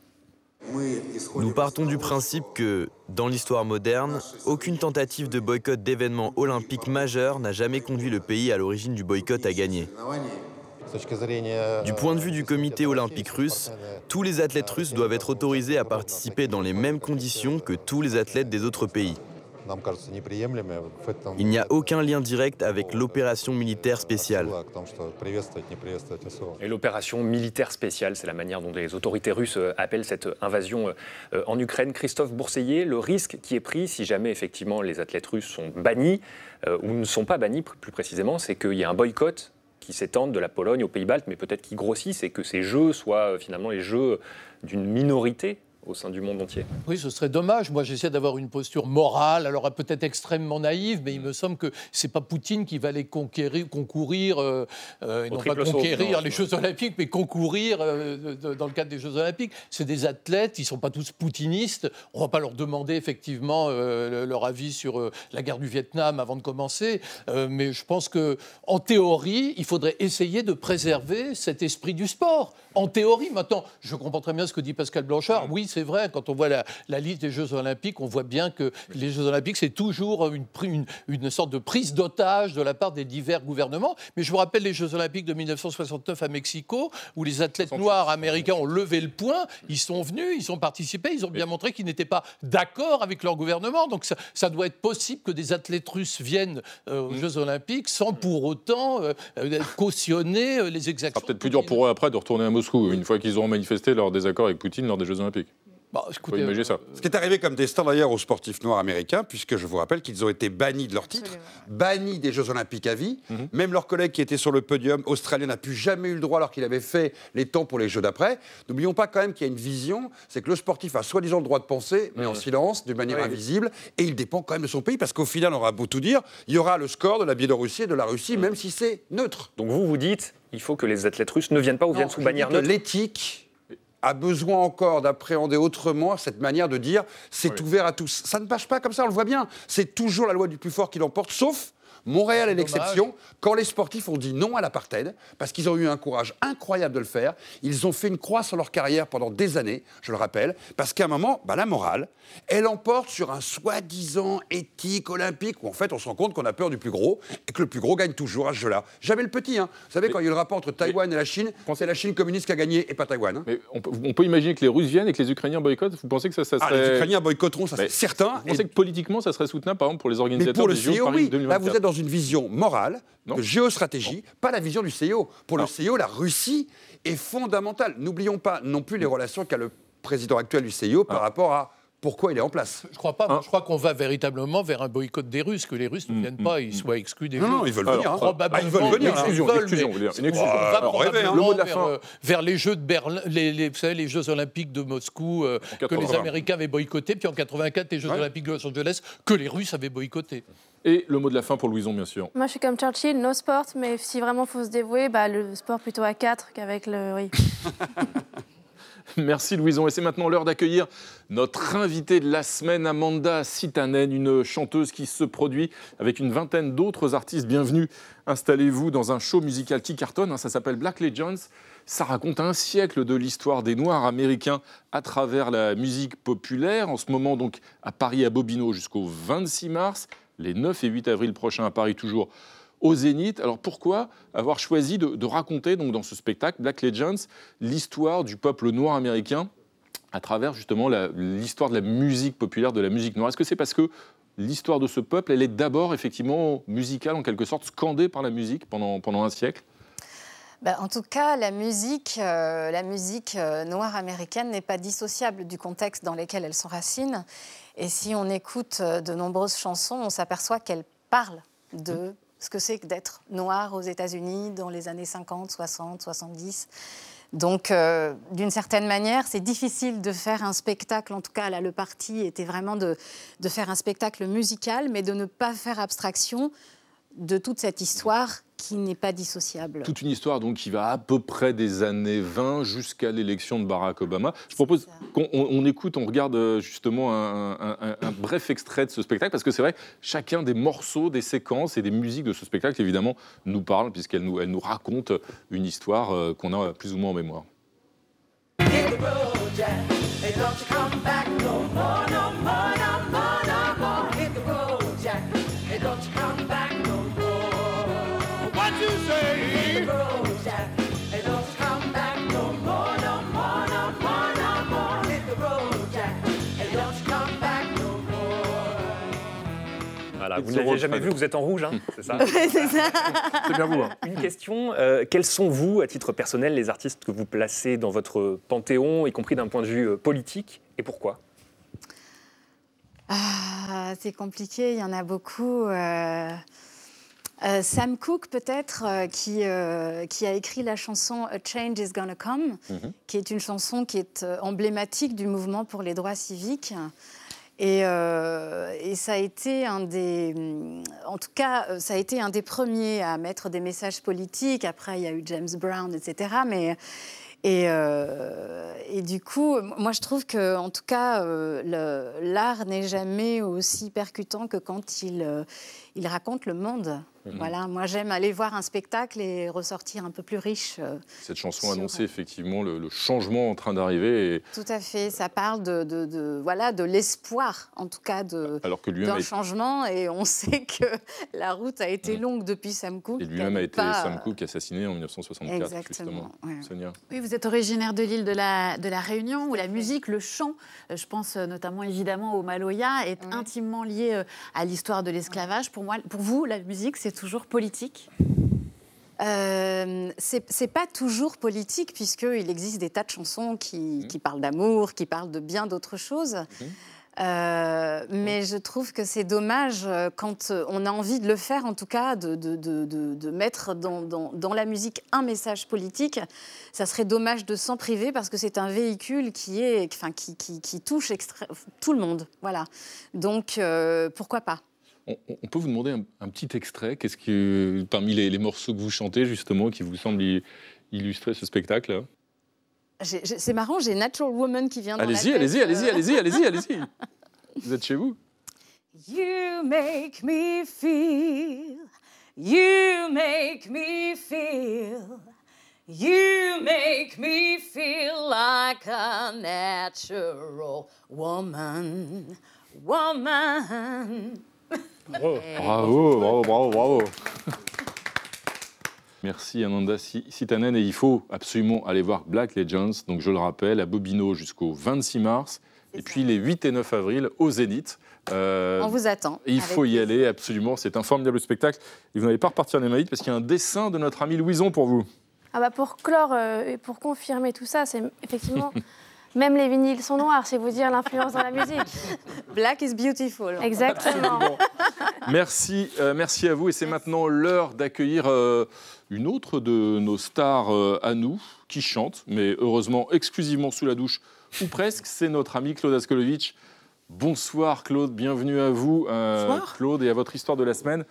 Nous partons du principe que, dans l'histoire moderne, aucune tentative de boycott d'événements olympiques majeurs n'a jamais conduit le pays à l'origine du boycott à gagner. Du point de vue du comité olympique russe, tous les athlètes russes doivent être autorisés à participer dans les mêmes conditions que tous les athlètes des autres pays. Il n'y a aucun lien direct avec l'opération militaire spéciale. Et l'opération militaire spéciale, c'est la manière dont les autorités russes euh, appellent cette invasion euh, en Ukraine. Christophe Bourseiller, le risque qui est pris si jamais effectivement les athlètes russes sont bannis, euh, ou ne sont pas bannis plus précisément, c'est qu'il y a un boycott qui s'étende de la Pologne aux Pays-Baltes, mais peut-être qui grossissent et que ces jeux soient finalement les jeux d'une minorité au sein du monde entier. Oui, ce serait dommage. Moi, j'essaie d'avoir une posture morale, alors peut-être extrêmement naïve, mais il me semble que c'est pas Poutine qui va aller conquérir, concourir, euh, euh non pas conquérir les Jeux Olympiques, mais concourir euh, dans le cadre des Jeux Olympiques. C'est des athlètes, ils sont pas tous poutinistes. On va pas leur demander effectivement euh, leur avis sur la guerre du Vietnam avant de commencer, mais je pense que en théorie, il faudrait essayer de préserver cet esprit du sport. En théorie, maintenant, je comprends très bien ce que dit Pascal Blanchard. Oui, c'est vrai, quand on voit la, liste des Jeux Olympiques, on voit bien que les Jeux Olympiques, c'est toujours une, une, une, sorte de prise d'otage de la part des divers gouvernements. Mais je vous rappelle les Jeux Olympiques de 1969 à Mexico, où les athlètes noirs américains ont levé le poing, ils sont venus, ils ont participé, ils ont bien montré qu'ils n'étaient pas d'accord avec leur gouvernement. Donc ça, doit être possible que des athlètes russes viennent euh, aux mm. Jeux Olympiques sans pour autant euh, euh, cautionner les exactions. C'est peut-être plus dur pour eux après de retourner à Moscou, une fois qu'ils auront manifesté leur désaccord avec Poutine lors des Jeux Olympiques. Bah, euh, ça. Ce qui est arrivé comme destin d'ailleurs aux sportifs noirs américains, puisque je vous rappelle qu'ils ont été bannis de leur titre, bannis des Jeux Olympiques à vie. Mhm. Même leur collègue qui était sur le podium australien n'a plus jamais eu le droit alors qu'il avait fait les temps pour les Jeux d'après. N'oublions pas quand même qu'il y a une vision, c'est que le sportif a soi-disant le droit de penser, mais en mhm. silence, d'une manière invisible, et il dépend quand même de son pays, parce qu'au final, on aura beau tout dire, il y aura le score de la Biélorussie et de la Russie, mhm. même si c'est neutre. Donc vous vous dites, il faut que les athlètes russes ne viennent pas ou viennent sous bannière neutre. L'éthique a besoin encore d'appréhender autrement cette manière de dire c'est ouvert à tous. Ça ne passe pas comme ça, on le voit bien. C'est toujours la loi du plus fort qui l'emporte, sauf Montréal est l'exception. Quand les sportifs ont dit non à l'apartheid, parce qu'ils ont eu un courage incroyable de le faire, ils ont fait une croix sur leur carrière pendant des années, je le rappelle, parce qu'à un moment, bah, la morale, elle emporte sur un soi-disant éthique olympique où en fait on se rend compte qu'on a peur du plus gros et que le plus gros gagne toujours à ce jeu-là. Jamais le petit. Hein. Vous savez, quand il y a eu le rapport entre Taïwan et la Chine, c'est la Chine communiste qui a gagné et pas Taïwan. Hein. Mais on peut, imaginer que les Russes viennent et que les Ukrainiens boycottent Vous pensez que ça, ça serait. Ah, les Ukrainiens boycotteront, ça c'est certain. Vous pensez que politiquement ça serait soutenable par exemple pour les organisateurs pour le CIO, oui. Là, vous êtes dans une vision morale, de géostratégie, pas la vision du CIO. Pour le CIO, la Russie est fondamentale. N'oublions pas non plus les relations qu'a le président actuel du CIO par rapport à pourquoi il est en place. Je crois pas. Hein je crois qu'on va véritablement vers un boycott des Russes, que les Russes ne mm, viennent pas, ils mm, soient exclus des non, Jeux. Non, ils veulent venir. Hein. Probablement. Ah, ils veulent venir. Exclusion, veulent, exclusion, une exclusion. On va probablement le mot de la fin. Vers, vers, les Jeux de Berlin, les, les, vous savez, les Jeux Olympiques de Moscou euh, que les Américains avaient boycottés, puis en 84 les Jeux ouais. Olympiques de Los Angeles que les Russes avaient boycottés. Et le mot de la fin pour Louison, bien sûr. Moi, je suis comme Churchill, no sport, mais si vraiment faut se dévouer, bah, le sport plutôt à 4 qu'avec le riz. [LAUGHS] [LAUGHS] Merci Louison. Et c'est maintenant l'heure d'accueillir notre invitée de la semaine, Amanda Sitanen, une chanteuse qui se produit avec une vingtaine d'autres artistes. Bienvenue, installez-vous dans un show musical qui cartonne, hein. ça s'appelle Black Legends. Ça raconte un siècle de l'histoire des Noirs américains à travers la musique populaire. En ce moment, donc, à Paris, à Bobino, jusqu'au 26 mars, les 9 et 8 avril prochains à Paris, toujours au Zénith. Alors pourquoi avoir choisi de, raconter donc dans ce spectacle Black Legends l'histoire du peuple noir américain à travers justement l'histoire de la musique populaire, de la musique noire? Est-ce que c'est parce que l'histoire de ce peuple, elle est d'abord effectivement musicale, en quelque sorte scandée par la musique pendant, pendant un siècle? Ben, en tout cas, la musique, euh, la musique euh, noire américaine n'est pas dissociable du contexte dans lequel elle s'enracine. Et si on écoute euh, de nombreuses chansons, on s'aperçoit qu'elles parlent de ce que c'est que d'être noir aux États-Unis dans les années 50, 60, 70. Donc, euh, d'une certaine manière, c'est difficile de faire un spectacle. En tout cas, là, le parti était vraiment de, de, faire un spectacle musical, mais de ne pas faire abstraction de toute cette histoire qui n'est pas dissociable. Toute une histoire donc qui va à peu près des années 20 jusqu'à l'élection de Barack Obama. Je propose qu'on écoute, on regarde euh, justement un, un, un, bref extrait de ce spectacle parce que c'est vrai, chacun des morceaux, des séquences et des musiques de ce spectacle évidemment nous parle puisqu'elle nous, elle nous raconte une histoire euh, qu'on a plus ou moins en mémoire. Vous n'avez jamais vu, vous êtes en rouge, hein, [LAUGHS] c'est ça [LAUGHS] [LAUGHS] C'est bien vous. Hein. Une question, euh, quels sont vous, à titre personnel, les artistes que vous placez dans votre panthéon, y compris d'un point de vue euh, politique, et pourquoi? Ah, C'est compliqué, il y en a beaucoup. Euh... Euh, Sam Cooke, peut-être, euh, qui, euh, qui a écrit la chanson A Change is Gonna Come, mm-hmm. qui est une chanson qui est emblématique du mouvement pour les droits civiques. Et, euh, et, ça a été un des, en tout cas, ça a été un des premiers à mettre des messages politiques. Après, il y a eu James Brown, etc. Mais et, euh, et, du coup, moi, je trouve que, en tout cas, euh, l'art n'est jamais aussi percutant que quand il, euh, il raconte le monde. Mhm. Voilà, moi j'aime aller voir un spectacle et ressortir un peu plus riche. Euh, Cette chanson annonçait effectivement le, le, changement en train d'arriver. Et... Tout à fait, ça parle de, de, de voilà de l'espoir, en tout cas de d'un est... changement. Et on [LAUGHS] sait que la route a été mhm. longue depuis Sam Cooke. Et lui-même a été pas... Sam Cooke assassiné en 1964. Exactement. Ouais. Sonia. Oui, vous êtes originaire de l'île de la, de la Réunion où la musique, le chant, euh, je pense euh, notamment évidemment au Maloya, est ouais. intimement lié à l'histoire de l'esclavage. Pour moi, pour vous, la musique, c'est toujours politique? Euh, c'est pas toujours politique, puisqu'il existe des tas de chansons qui, mmh. qui parlent d'amour, qui parlent de bien d'autres choses. Mmh. Euh, mais je trouve que c'est dommage euh, quand on a envie de le faire, en tout cas, de, de, de, de mettre dans, dans, dans, la musique un message politique. Ça serait dommage de s'en priver parce que c'est un véhicule qui, est, enfin, qui, qui, qui touche tout le monde. Voilà. Donc, euh, pourquoi pas? On, on, peut vous demander un, un petit extrait Qu'est-ce que, parmi les, les, morceaux que vous chantez, justement, qui vous semblent illustrer ce spectacle C'est marrant, j'ai Natural Woman qui vient dans allez-y, allez-y, allez-y, allez-y, allez-y, allez-y. Vous êtes chez vous? You make me feel, you make me feel, you make me feel like a natural woman, woman. Bravo, bravo, bravo, bravo. Merci Ananda Sitanen. Et il faut absolument aller voir Black Legends, donc je le rappelle, à Bobino jusqu'au 26 mars, et puis les 8 et 9 avril au Zénith. Euh, On vous attend. Il faut y plaisir. aller, absolument. C'est un formidable spectacle. Et vous n'allez pas repartir les mailles parce qu'il y a un dessin de notre ami Louison pour vous. Ah bah pour clore euh, et pour confirmer tout ça, c'est effectivement [LAUGHS] Même les vinyles sont noirs, c'est vous dire l'influence dans la musique. [LAUGHS] Black is beautiful. Exactement. Merci, euh, merci à vous. Et c'est maintenant l'heure d'accueillir euh, une autre de nos stars euh, à nous, qui chante, mais heureusement exclusivement sous la douche, ou presque. C'est notre ami Claude Askolovitch. Bonsoir Claude, bienvenue à vous, Claude, et à votre histoire de la semaine.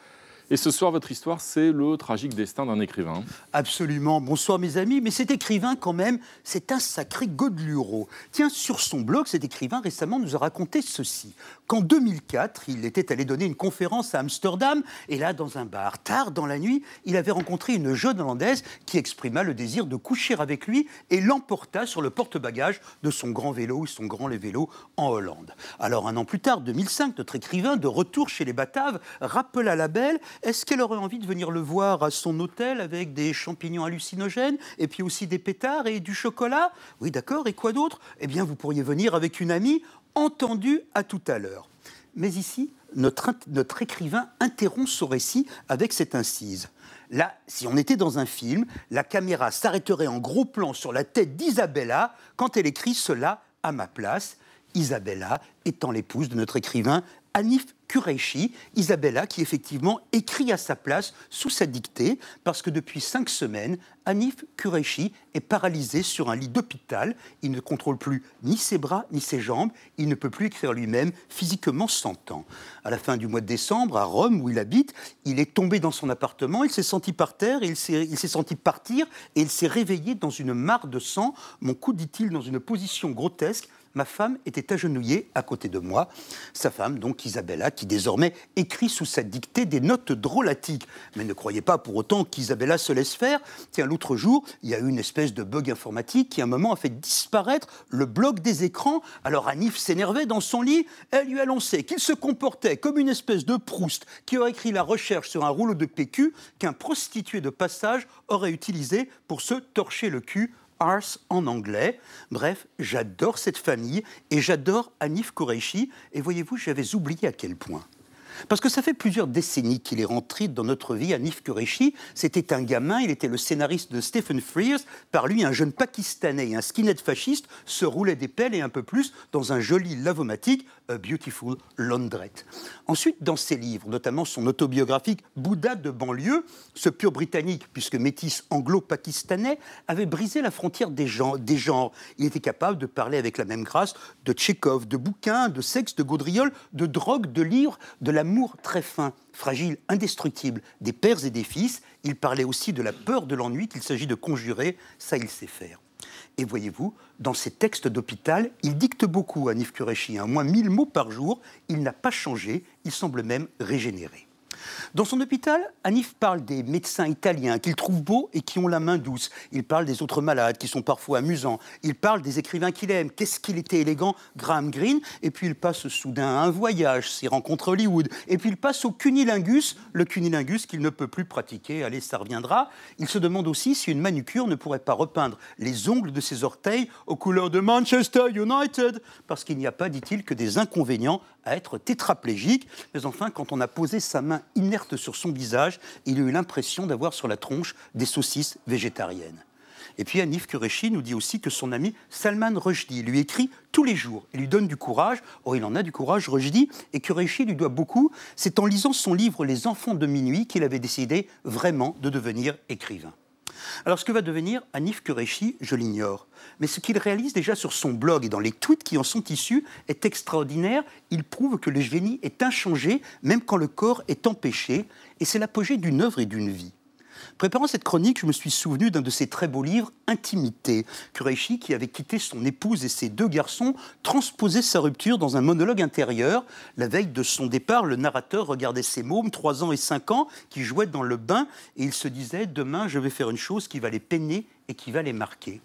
Et ce soir, votre histoire, c'est le tragique destin d'un écrivain. Absolument. Bonsoir mes amis. Mais cet écrivain, quand même, c'est un sacré godeluro. Tiens, sur son blog, cet écrivain récemment nous a raconté ceci. Qu'en 2004, il était allé donner une conférence à Amsterdam. Et là, dans un bar, tard dans la nuit, il avait rencontré une jeune Hollandaise qui exprima le désir de coucher avec lui et l'emporta sur le porte-bagages de son grand vélo ou son grand vélo en Hollande. Alors, un an plus tard, 2005, notre écrivain, de retour chez les Bataves, rappela la belle est-ce qu'elle aurait envie de venir le voir à son hôtel avec des champignons hallucinogènes et puis aussi des pétards et du chocolat? Oui, d'accord. Et quoi d'autre? Eh bien, vous pourriez venir avec une amie. Entendu à tout à l'heure. Mais ici, notre, notre écrivain interrompt son récit avec cette incise. Là, si on était dans un film, la caméra s'arrêterait en gros plan sur la tête d'Isabella quand elle écrit cela à ma place. Isabella étant l'épouse de notre écrivain Anif Kureishi, Isabella, qui effectivement écrit à sa place sous sa dictée, parce que depuis cinq semaines, Anif Kureishi est paralysé sur un lit d'hôpital. Il ne contrôle plus ni ses bras ni ses jambes. Il ne peut plus écrire lui-même, physiquement s'entend. À la fin du mois de décembre, à Rome, où il habite, il est tombé dans son appartement, il s'est senti par terre, il s'est senti partir, et il s'est réveillé dans une mare de sang. Mon cou, dit-il, dans une position grotesque, ma femme était agenouillée à côté de moi. Sa femme, donc Isabella, qui désormais écrit sous sa dictée des notes drôlatiques. Mais ne croyez pas pour autant qu'Isabella se laisse faire. Tiens, l'autre jour, il y a eu une espèce de bug informatique qui, à un moment, a fait disparaître le bloc des écrans. Alors Anif s'énervait dans son lit. Elle lui annonçait qu'il se comportait comme une espèce de Proust qui aurait écrit la recherche sur un rouleau de PQ qu'un prostitué de passage aurait utilisé pour se torcher le cul Ars en anglais. Bref, j'adore cette famille et j'adore Anif Qureshi. Et voyez-vous, j'avais oublié à quel point. Parce que ça fait plusieurs décennies qu'il est rentré dans notre vie. Anif Qureshi, c'était un gamin, il était le scénariste de Stephen Frears. Par lui, un jeune Pakistanais et un skinhead fasciste se roulaient des pelles et un peu plus dans un joli lavomatique, A Beautiful Laundrette. Ensuite, dans ses livres, notamment son autobiographique Bouddha de banlieue, ce pur britannique, puisque métis anglo-pakistanais, avait brisé la frontière des, des genres. Il était capable de parler avec la même grâce de Tchékov, de bouquins, de sexe, de gaudriole, de drogue, de livres, de la l'amour très fin, fragile, indestructible des pères et des fils. Il parlait aussi de la peur de l'ennui qu'il s'agit de conjurer, ça il sait faire. Et voyez-vous, dans ses textes d'hôpital, il dicte beaucoup à Nif Kureshi, à moins 1000 mots par jour. Il n'a pas changé, il semble même régénéré. Dans son hôpital, Anif parle des médecins italiens qu'il trouve beaux et qui ont la main douce. Il parle des autres malades qui sont parfois amusants. Il parle des écrivains qu'il aime. Qu'est-ce qu'il était élégant, Graham Greene? Et puis il passe soudain à un voyage, ses rencontres Hollywood. Et puis il passe au cunilingus, le cunilingus qu'il ne peut plus pratiquer. Allez, ça reviendra. Il se demande aussi si une manucure ne pourrait pas repeindre les ongles de ses orteils aux couleurs de Manchester United. Parce qu'il n'y a pas, dit-il, que des inconvénients à être tétraplégique. Mais enfin, quand on a posé sa main inerte sur son visage, il a eu l'impression d'avoir sur la tronche des saucisses végétariennes. Et puis Anif Kureshi nous dit aussi que son ami Salman Rushdie lui écrit tous les jours et lui donne du courage. Or, il en a du courage, Rushdie, et Kureshi lui doit beaucoup. C'est en lisant son livre Les enfants de minuit qu'il avait décidé vraiment de devenir écrivain. Alors ce que va devenir Anif Kureshi, je l'ignore. Mais ce qu'il réalise déjà sur son blog et dans les tweets qui en sont issus est extraordinaire. Il prouve que le génie est inchangé même quand le corps est empêché. Et c'est l'apogée d'une œuvre et d'une vie. Préparant cette chronique, je me suis souvenu d'un de ses très beaux livres, Intimité. Kureishi, qui avait quitté son épouse et ses deux garçons, transposait sa rupture dans un monologue intérieur. La veille de son départ, le narrateur regardait ses mômes, 3 ans et 5 ans, qui jouaient dans le bain, et il se disait Demain, je vais faire une chose qui va les peiner et qui va les marquer.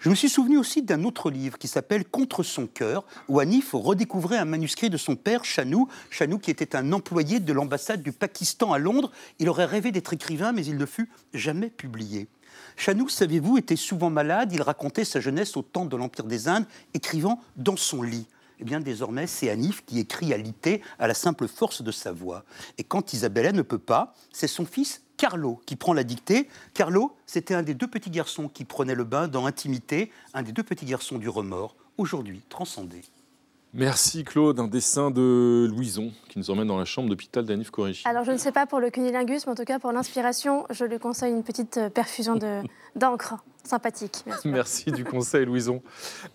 Je me suis souvenu aussi d'un autre livre qui s'appelle Contre son cœur, où Anif redécouvrait un manuscrit de son père, Chanou. Chanou, qui était un employé de l'ambassade du Pakistan à Londres. Il aurait rêvé d'être écrivain, mais il ne fut jamais publié. Chanou, savez-vous, était souvent malade. Il racontait sa jeunesse au temps de l'Empire des Indes, écrivant dans son lit. Eh bien, désormais, c'est Anif qui écrit à l'ité à la simple force de sa voix. Et quand Isabella ne peut pas, c'est son fils Carlo qui prend la dictée. Carlo, c'était un des deux petits garçons qui prenaient le bain dans Intimité, un des deux petits garçons du remords. aujourd'hui transcender. Merci Claude, un dessin de Louison qui nous emmène dans la chambre d'hôpital d'Anif Koreshi. Alors je ne sais pas pour le cunilingus, mais en tout cas pour l'inspiration, je lui conseille une petite euh, perfusion [LAUGHS] d'encre sympathique. Merci du conseil Louison.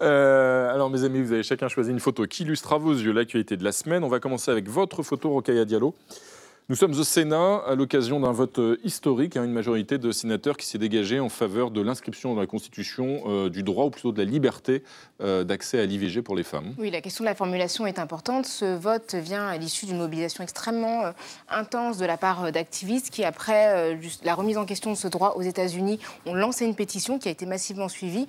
Euh, alors mes amis, vous avez chacun choisi une photo qui illustre à vos yeux l'actualité de la semaine. On va commencer avec votre photo, Rokaya Diallo. Nous sommes au Sénat à l'occasion d'un vote euh, historique, hein, une majorité de sénateurs qui s'est dégagée en faveur de l'inscription dans la Constitution euh, du droit, ou plutôt de la liberté euh, d'accès à l'IVG pour les femmes. Oui, la question de la formulation est importante. Ce vote vient à l'issue d'une mobilisation extrêmement intense de la part d'activistes qui, après la remise en question de ce droit aux États-Unis, ont lancé une pétition qui a été massivement suivie.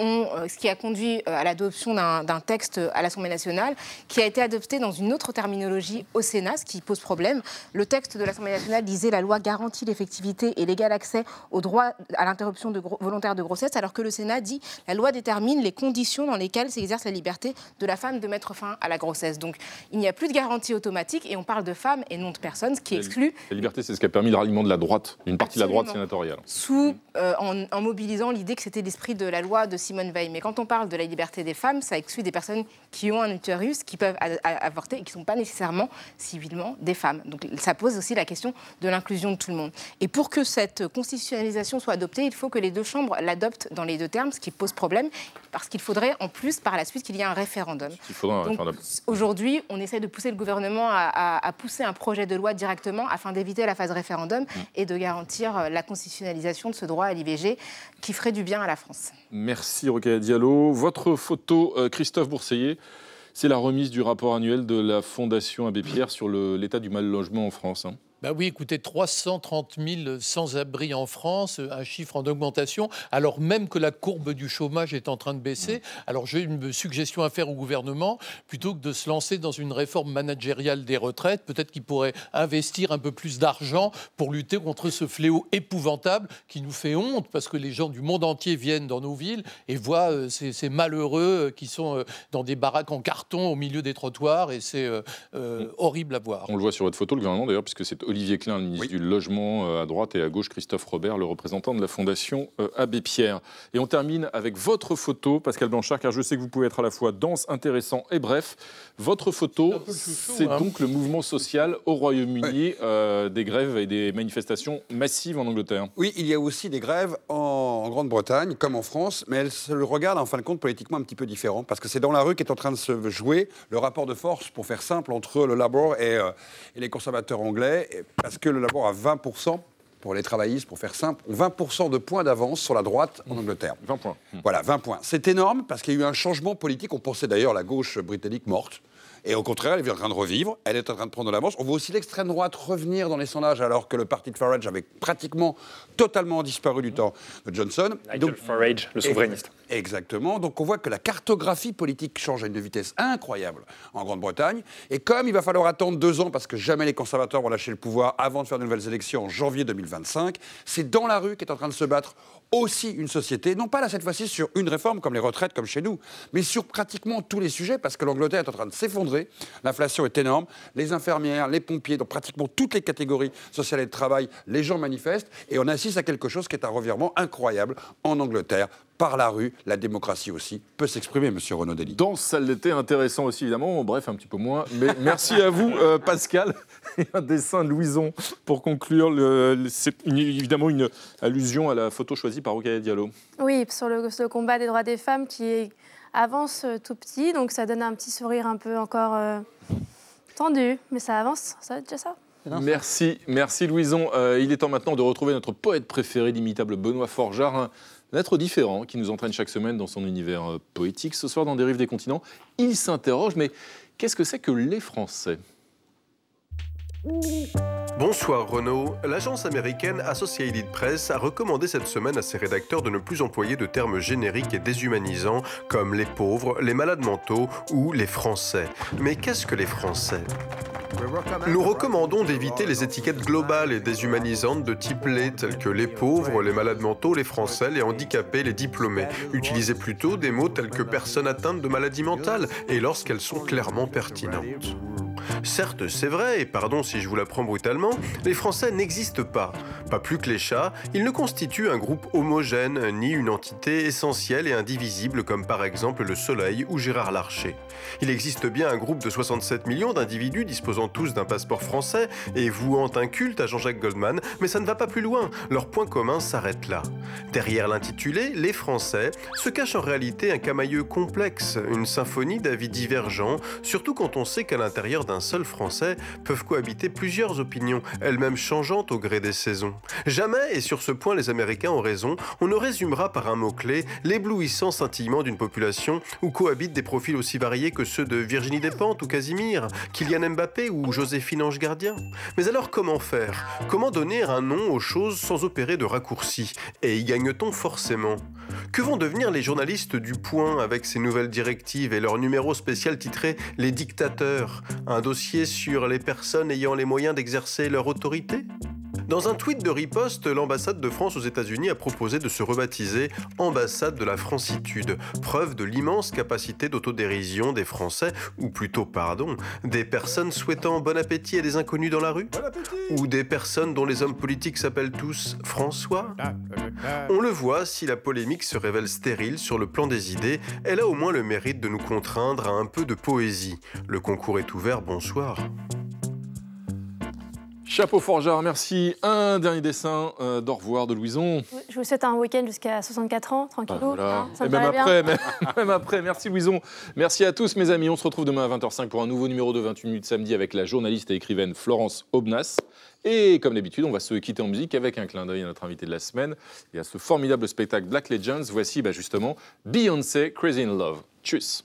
Euh, ce qui a conduit euh, à l'adoption d'un texte à l'Assemblée nationale qui a été adopté dans une autre terminologie au Sénat, ce qui pose problème. Le texte de l'Assemblée nationale disait la loi garantit l'effectivité et l'égal accès au droit à l'interruption volontaire de grossesse, alors que le Sénat dit la loi détermine les conditions dans lesquelles s'exerce la liberté de la femme de mettre fin à la grossesse. Donc il n'y a plus de garantie automatique et on parle de femmes et non de personnes, ce qui exclut. La liberté, c'est ce qui a permis le ralliement de la droite, une partie de la droite sénatoriale. Sous, euh, en, en, mobilisant l'idée que c'était l'esprit de la loi de Simone Veil. Mais quand on parle de la liberté des femmes, ça exclut des personnes qui ont un utérus, qui peuvent avorter et qui ne sont pas nécessairement civilement des femmes. Donc ça pose aussi la question de l'inclusion de tout le monde. Et pour que cette constitutionnalisation soit adoptée, il faut que les deux chambres l'adoptent dans les deux termes, ce qui pose problème, parce qu'il faudrait en plus par la suite qu'il y ait un référendum. Aujourd'hui, on essaie de pousser le gouvernement à, à, pousser un projet de loi directement afin d'éviter la phase référendum mmh. et de garantir la constitutionnalisation de ce droit à l'IVG qui ferait du bien à la France. Merci Rocaille Diallo. Votre photo, euh, Christophe Bourseiller, c'est la remise du rapport annuel de la Fondation Abbé Pierre sur l'état du mal logement en France. Hein. Ben oui, écoutez, 330 000 sans-abri en France, un chiffre en augmentation, alors même que la courbe du chômage est en train de baisser. Alors j'ai une suggestion à faire au gouvernement, plutôt que de se lancer dans une réforme managériale des retraites, peut-être qu'il pourrait investir un peu plus d'argent pour lutter contre ce fléau épouvantable qui nous fait honte, parce que les gens du monde entier viennent dans nos villes et voient euh, ces, malheureux euh, qui sont euh, dans des baraques en carton au milieu des trottoirs, et c'est horrible à voir. On le voit sur votre photo, le gouvernement d'ailleurs, puisque c'est Olivier Klein, le ministre du Logement euh, à droite, et à gauche Christophe Robert, le représentant de la Fondation euh, Abbé Pierre. Et on termine avec votre photo, Pascal Blanchard, car je sais que vous pouvez être à la fois dense, intéressant et bref. Votre photo, c'est hein. donc le mouvement social au Royaume-Uni, euh, des grèves et des manifestations massives en Angleterre. Oui, il y a aussi des grèves en, Grande-Bretagne, comme en France, mais elles se regardent en fin de compte politiquement un petit peu différent, parce que c'est dans la rue qu'est en train de se jouer le rapport de force, pour faire simple, entre le Labour et, et les conservateurs anglais. Parce que le Labour a 20% pour les travaillistes, pour faire simple, 20% de points d'avance sur la droite en Angleterre. 20 points. Voilà, 20 points. C'est énorme parce qu'il y a eu un changement politique. On pensait d'ailleurs la gauche britannique morte. Et au contraire, elle est en train de revivre, elle est en train de prendre de l'avance. On voit aussi l'extrême droite revenir dans les sondages alors que le parti de Farage avait pratiquement totalement disparu du temps de Johnson. Nigel Farage, le souverainiste. Exactement. Donc on voit que la cartographie politique change à une vitesse incroyable en Grande-Bretagne. Et comme il va falloir attendre deux ans parce que jamais les conservateurs vont lâcher le pouvoir avant de faire de nouvelles élections en janvier 2025, c'est dans la rue qu'est en train de se battre aussi une société, non pas là cette fois-ci sur une réforme comme les retraites, comme chez nous, mais sur pratiquement tous les sujets, parce que l'Angleterre est en train de s'effondrer, l'inflation est énorme, les infirmières, les pompiers, dans pratiquement toutes les catégories sociales et de travail, les gens manifestent, et on assiste à quelque chose qui est un revirement incroyable en Angleterre. Par la rue, la démocratie aussi peut s'exprimer, Monsieur Renaud Dely. Dans ça l'était intéressant aussi, évidemment, bref, un petit peu moins. Mais [LAUGHS] merci à vous, euh, Pascal. [LAUGHS] Et un dessin de Louison pour conclure. C'est évidemment une allusion à la photo choisie par Rocaille Diallo. Oui, sur le, combat des droits des femmes qui avance euh, tout petit, donc ça donne un petit sourire un peu encore euh, tendu, mais ça avance, ça va être déjà ça. Merci, merci Louison. Euh, il est temps maintenant de retrouver notre poète préféré, l'imitable Benoît Forgeard, un être différent qui nous entraîne chaque semaine dans son univers poétique. Ce soir, dans Des Rives des Continents, il s'interroge, mais qu'est-ce que c'est que les Français? Bonsoir Renaud. L'agence américaine Associated Press a recommandé cette semaine à ses rédacteurs de ne plus employer de termes génériques et déshumanisants comme les pauvres, les malades mentaux ou les Français. Mais qu'est-ce que les Français? Nous recommandons d'éviter les étiquettes globales et déshumanisantes de type les telles que les pauvres, les malades mentaux, les français, les handicapés, les diplômés. Utilisez plutôt des mots tels que personnes atteintes de maladies mentales et lorsqu'elles sont clairement pertinentes. Certes, c'est vrai, et pardon si je vous l'apprends brutalement, les Français n'existent pas. Pas plus que les chats, ils ne constituent un groupe homogène, ni une entité essentielle et indivisible comme par exemple le Soleil ou Gérard Larcher. Il existe bien un groupe de 67 millions d'individus disposant tous d'un passeport français et vouant un culte à Jean-Jacques Goldman, mais ça ne va pas plus loin. Leur point commun s'arrête là. Derrière l'intitulé, les Français, se cache en réalité un camailleux complexe, une symphonie d'avis divergents, surtout quand on sait qu'à l'intérieur d'un seul Français peuvent cohabiter plusieurs opinions, elles-mêmes changeantes au gré des saisons. Jamais, et sur ce point les Américains ont raison, on ne résumera par un mot-clé l'éblouissant scintillement d'une population où cohabitent des profils aussi variés que ceux de Virginie Despentes ou Casimir, Kylian Mbappé ou Joséphine Ange Gardien. Mais alors comment faire? Comment donner un nom aux choses sans opérer de raccourcis Et y gagne-t-on forcément? Que vont devenir les journalistes du Point avec ces nouvelles directives et leur numéro spécial titré Les dictateurs Un dossier sur les personnes ayant les moyens d'exercer leur autorité? Dans un tweet de riposte, l'ambassade de France aux États-Unis a proposé de se rebaptiser Ambassade de la Francitude, preuve de l'immense capacité d'autodérision des Français, ou plutôt, pardon, des personnes souhaitant bon appétit à des inconnus dans la rue Ou des personnes dont les hommes politiques s'appellent tous François On le voit, si la polémique se révèle stérile sur le plan des idées, elle a au moins le mérite de nous contraindre à un peu de poésie. Le concours est ouvert, bonsoir. Chapeau forgeard, merci. Un dernier dessin euh, d'au revoir de Louison. Je vous souhaite un week-end jusqu'à 64 ans, tranquillou. Ah, hein, ça Et me même bien. après, même, [LAUGHS] même après. Merci Louison. Merci à tous mes amis. On se retrouve demain à 20h05 pour un nouveau numéro de 28 minutes samedi avec la journaliste et écrivaine Florence Obnas. Et comme d'habitude, on va se quitter en musique avec un clin d'œil à notre invité de la semaine et à ce formidable spectacle Black Legends. Voici bah, justement Beyoncé Crazy in Love. Tchuss.